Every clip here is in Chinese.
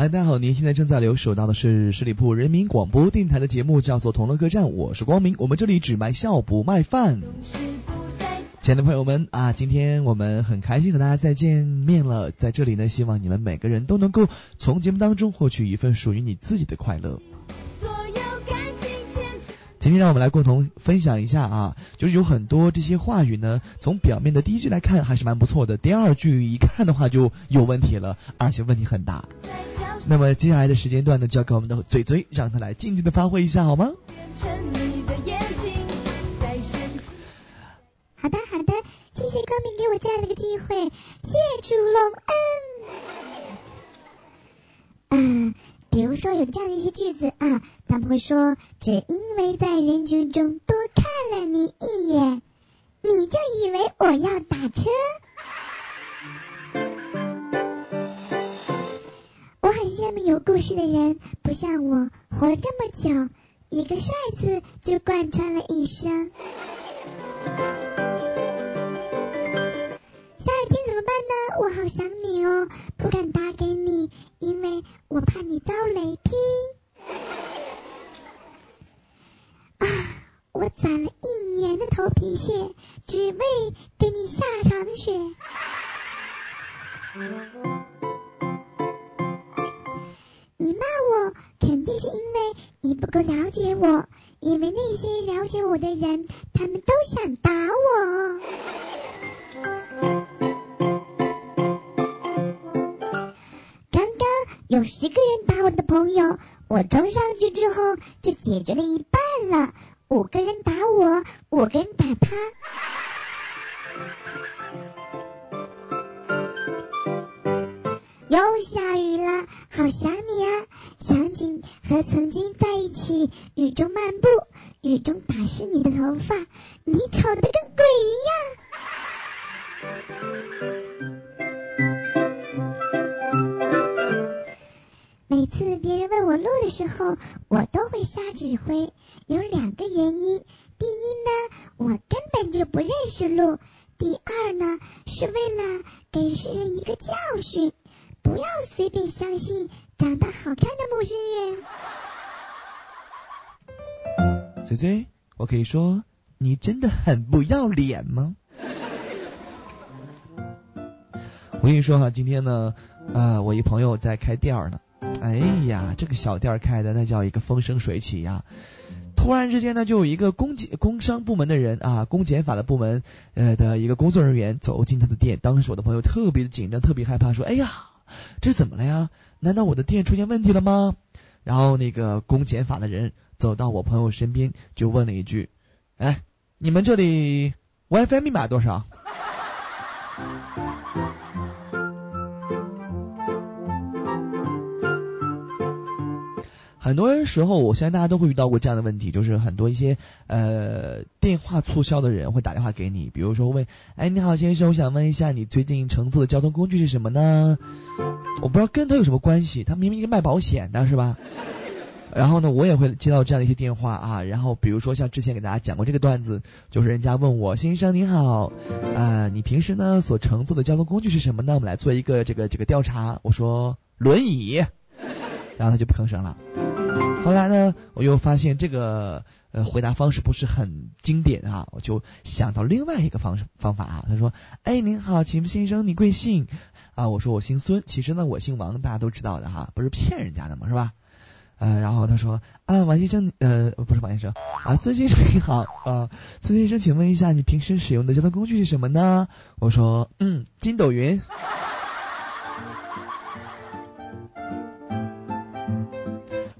嗨，大家好，您现在正在留守到的是十里铺人民广播电台的节目，叫做《同乐客栈》，我是光明，我们这里只卖笑不卖饭。亲爱的朋友们啊，今天我们很开心和大家再见面了，在这里呢，希望你们每个人都能够从节目当中获取一份属于你自己的快乐。今天让我们来共同分享一下啊，就是有很多这些话语呢，从表面的第一句来看还是蛮不错的，第二句一看的话就有问题了，而且问题很大。那么接下来的时间段呢，交给我们的嘴嘴，让他来静静的发挥一下好吗？好的好的，谢谢光明给我这样的一个机会，谢谢主隆恩。嗯。比如说有这样的一些句子啊，他们会说，只因为在人群中多看了你一眼，你就以为我要打车。我很羡慕有故事的人，不像我活了这么久，一个帅字就贯穿了一生。下雨天怎么办呢？我好想你哦，不敢打给你，你不够了解我，因为那些了解我的人，他们都想打我。刚刚有十个人打我的朋友，我冲上去之后就解决了一半了。五个人打我，五个人打他。又下雨了，好！想就不认识路；第二呢，是为了给世人一个教训，不要随便相信长得好看的陌生人。嘴嘴，我可以说你真的很不要脸吗？我跟你说哈，今天呢，呃，我一朋友在开店呢。哎呀，这个小店开的那叫一个风生水起呀！突然之间呢，就有一个公检工商部门的人啊，公检法的部门呃的一个工作人员走进他的店。当时我的朋友特别的紧张，特别害怕，说：“哎呀，这怎么了呀？难道我的店出现问题了吗？”然后那个公检法的人走到我朋友身边，就问了一句：“哎，你们这里 WiFi 密码多少？”很多时候，我相信大家都会遇到过这样的问题，就是很多一些呃电话促销的人会打电话给你，比如说问，哎，你好先生，我想问一下你最近乘坐的交通工具是什么呢？我不知道跟他有什么关系，他明明是卖保险的，是吧？然后呢，我也会接到这样的一些电话啊，然后比如说像之前给大家讲过这个段子，就是人家问我，先生您好，啊，你平时呢所乘坐的交通工具是什么呢？我们来做一个这个这个调查。我说轮椅，然后他就不吭声了。后来呢，我又发现这个呃回答方式不是很经典啊，我就想到另外一个方式方法啊。他说：“哎，您好，请问先生你贵姓？”啊，我说我姓孙，其实呢我姓王，大家都知道的哈，不是骗人家的嘛，是吧？呃，然后他说：“啊，王先生，呃，不是王先生啊，孙先生你好啊，孙先生，请问一下你平时使用的交通工具是什么呢？”我说：“嗯，筋斗云。”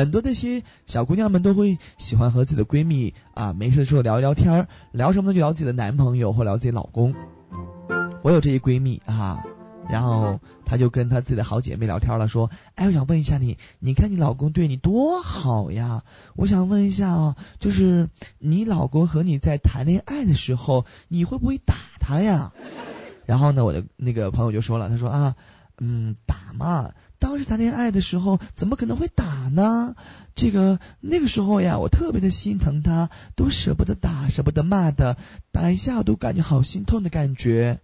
很多这些小姑娘们都会喜欢和自己的闺蜜啊，没事的时候聊一聊天儿，聊什么呢？就聊自己的男朋友或聊自己老公。我有这些闺蜜啊，然后她就跟她自己的好姐妹聊天了，说：“哎，我想问一下你，你看你老公对你多好呀？我想问一下啊，就是你老公和你在谈恋爱的时候，你会不会打他呀？”然后呢，我的那个朋友就说了，他说啊。嗯，打嘛，当时谈恋爱的时候怎么可能会打呢？这个那个时候呀，我特别的心疼他，都舍不得打，舍不得骂的，打一下我都感觉好心痛的感觉。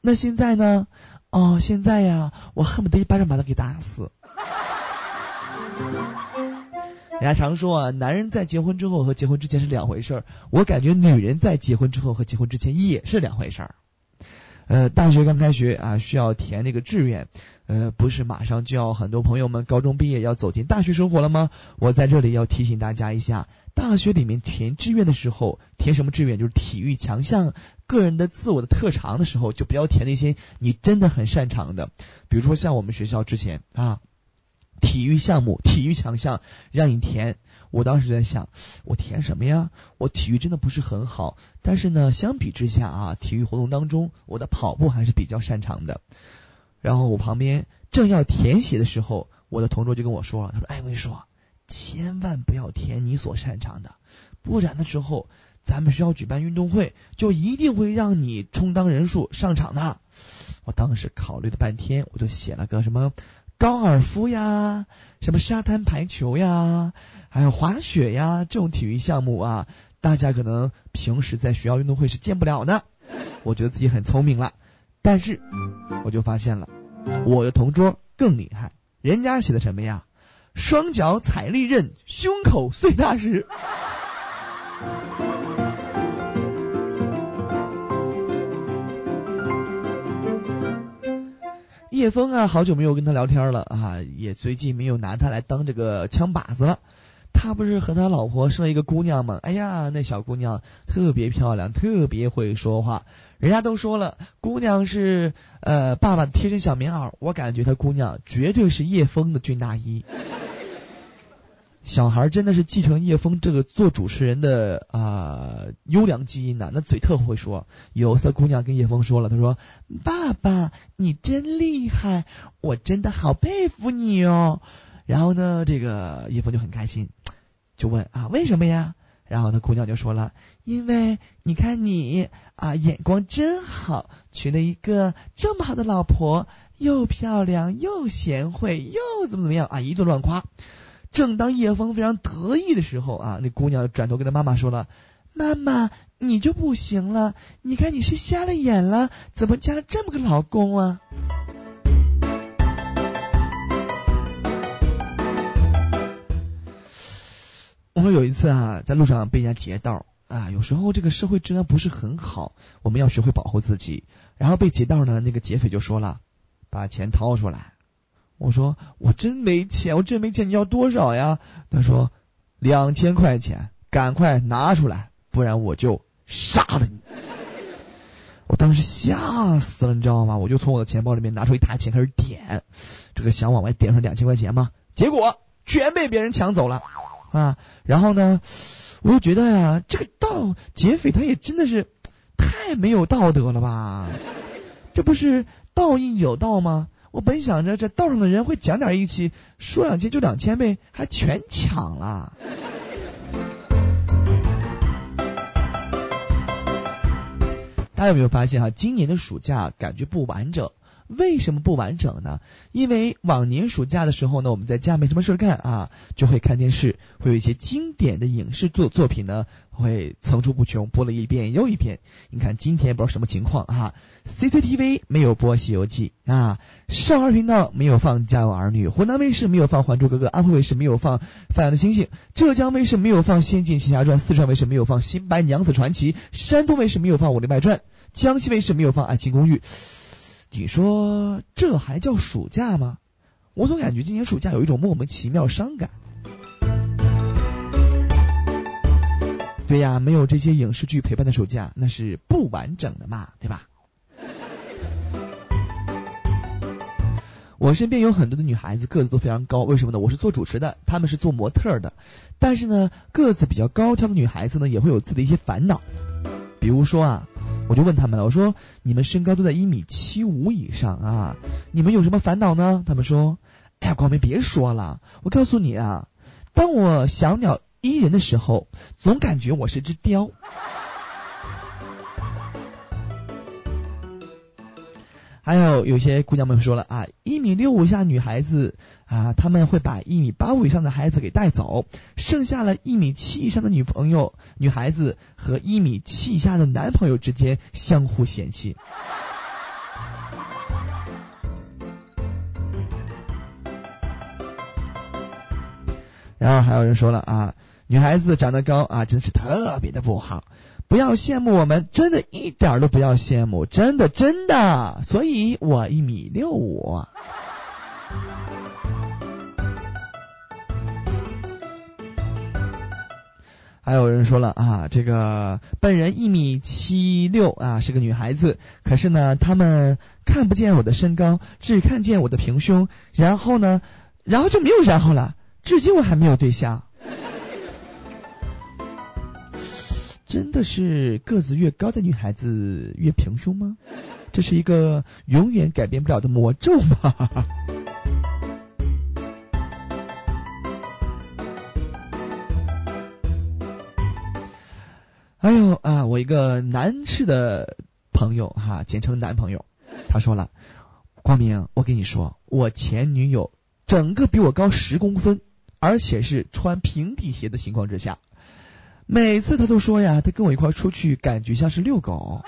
那现在呢？哦，现在呀，我恨不得一巴掌把他给打死。人家常说啊，男人在结婚之后和结婚之前是两回事儿，我感觉女人在结婚之后和结婚之前也是两回事儿。呃，大学刚开学啊，需要填那个志愿，呃，不是马上就要很多朋友们高中毕业要走进大学生活了吗？我在这里要提醒大家一下，大学里面填志愿的时候，填什么志愿就是体育强项、个人的自我的特长的时候，就不要填那些你真的很擅长的，比如说像我们学校之前啊，体育项目、体育强项让你填。我当时在想，我填什么呀？我体育真的不是很好，但是呢，相比之下啊，体育活动当中，我的跑步还是比较擅长的。然后我旁边正要填写的时候，我的同桌就跟我说了，他说：“哎，我跟你说，千万不要填你所擅长的，不然的时候，咱们学校举办运动会，就一定会让你充当人数上场的。”我当时考虑了半天，我就写了个什么。高尔夫呀，什么沙滩排球呀，还有滑雪呀，这种体育项目啊，大家可能平时在学校运动会是见不了的。我觉得自己很聪明了，但是我就发现了，我的同桌更厉害，人家写的什么呀？双脚踩利刃，胸口碎大石。叶枫啊，好久没有跟他聊天了啊，也最近没有拿他来当这个枪靶子了。他不是和他老婆生了一个姑娘吗？哎呀，那小姑娘特别漂亮，特别会说话。人家都说了，姑娘是呃爸爸的贴身小棉袄，我感觉他姑娘绝对是叶枫的军大衣。小孩真的是继承叶枫这个做主持人的啊优良基因呐，那嘴特会说。有次姑娘跟叶枫说了，她说：“爸爸，你真厉害，我真的好佩服你哦。”然后呢，这个叶枫就很开心，就问啊为什么呀？然后那姑娘就说了：“因为你看你啊眼光真好，娶了一个这么好的老婆，又漂亮又贤惠又怎么怎么样啊，一顿乱夸。”正当叶枫非常得意的时候啊，那姑娘转头跟他妈妈说了：“妈妈，你就不行了？你看你是瞎了眼了？怎么嫁了这么个老公啊？”我说有一次啊，在路上被人家劫道啊，有时候这个社会治安不是很好，我们要学会保护自己。然后被劫道呢，那个劫匪就说了：“把钱掏出来。”我说我真没钱，我真没钱，你要多少呀？他说两千块钱，赶快拿出来，不然我就杀了你。我当时吓死了，你知道吗？我就从我的钱包里面拿出一沓钱开始点，这个想往外点上两千块钱嘛，结果全被别人抢走了啊！然后呢，我就觉得呀，这个盗劫匪他也真的是太没有道德了吧？这不是道义有道吗？我本想着这道上的人会讲点义气，说两千就两千呗，还全抢了。大家有没有发现哈，今年的暑假感觉不完整？为什么不完整呢？因为往年暑假的时候呢，我们在家没什么事干啊，就会看电视，会有一些经典的影视作作品呢，会层出不穷，播了一遍又一遍。你看今天不知道什么情况啊？CCTV 没有播《西游记》啊，少儿频道没有放《家有儿女》，湖南卫视没有放《还珠格格》，安徽卫视没有放《放羊的星星》，浙江卫视没有放《仙剑奇侠传》，四川卫视没有放《新白娘子传奇》，山东卫视没有放《武林外传》，江西卫视没有放《爱情公寓》。你说这还叫暑假吗？我总感觉今年暑假有一种莫名其妙伤感。对呀，没有这些影视剧陪伴的暑假，那是不完整的嘛，对吧？我身边有很多的女孩子，个子都非常高，为什么呢？我是做主持的，她们是做模特的。但是呢，个子比较高挑的女孩子呢，也会有自己的一些烦恼，比如说啊。我就问他们了，我说你们身高都在一米七五以上啊，你们有什么烦恼呢？他们说，哎呀，光明别说了，我告诉你啊，当我小鸟依人的时候，总感觉我是只雕。还有有些姑娘们说了啊，一米六五以下女孩子啊，他们会把一米八五以上的孩子给带走，剩下了一米七以上的女朋友、女孩子和一米七以下的男朋友之间相互嫌弃。然后还有人说了啊，女孩子长得高啊，真是特别的不好，不要羡慕我们，真的一点都不要羡慕，真的真的。所以我一米六五。还有人说了啊，这个本人一米七六啊，是个女孩子，可是呢，他们看不见我的身高，只看见我的平胸，然后呢，然后就没有然后了，至今我还没有对象。真的是个子越高的女孩子越平胸吗？这是一个永远改变不了的魔咒吗？哎呦啊，我一个男士的朋友哈，简称男朋友，他说了，光明，我跟你说，我前女友整个比我高十公分，而且是穿平底鞋的情况之下，每次他都说呀，他跟我一块出去，感觉像是遛狗。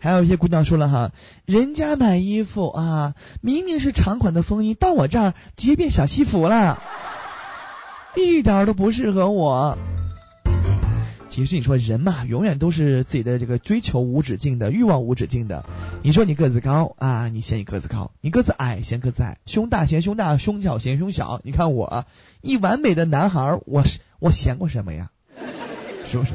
还有一些姑娘说了哈，人家买衣服啊，明明是长款的风衣，到我这儿直接变小西服了，一点都不适合我。其实你说人嘛，永远都是自己的这个追求无止境的，欲望无止境的。你说你个子高啊，你嫌你个子高；你个子矮嫌个子矮；胸大嫌胸大，胸小嫌胸小。你看我一完美的男孩，我我嫌过什么呀？是不是？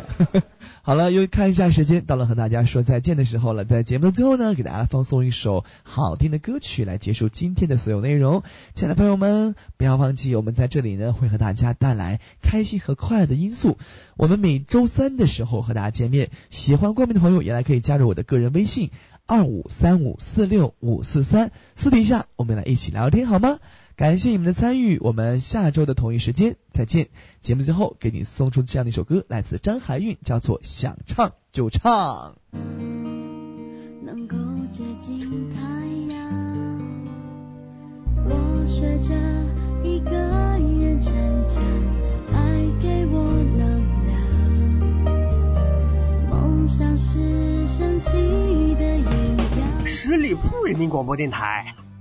好了，又看一下时间，到了和大家说再见的时候了。在节目的最后呢，给大家放送一首好听的歌曲来结束今天的所有内容。亲爱的朋友们，不要忘记我们在这里呢会和大家带来开心和快乐的因素。我们每周三的时候和大家见面，喜欢光明的朋友也来可以加入我的个人微信二五三五四六五四三，私底下我们来一起聊聊天好吗？感谢你们的参与，我们下周的同一时间再见。节目最后给你送出这样的一首歌，来自张含韵，叫做《想唱就唱》。能够接近太阳，我学着一个人成长，爱给我能量，梦想是神奇的营养。十里铺人民广播电台。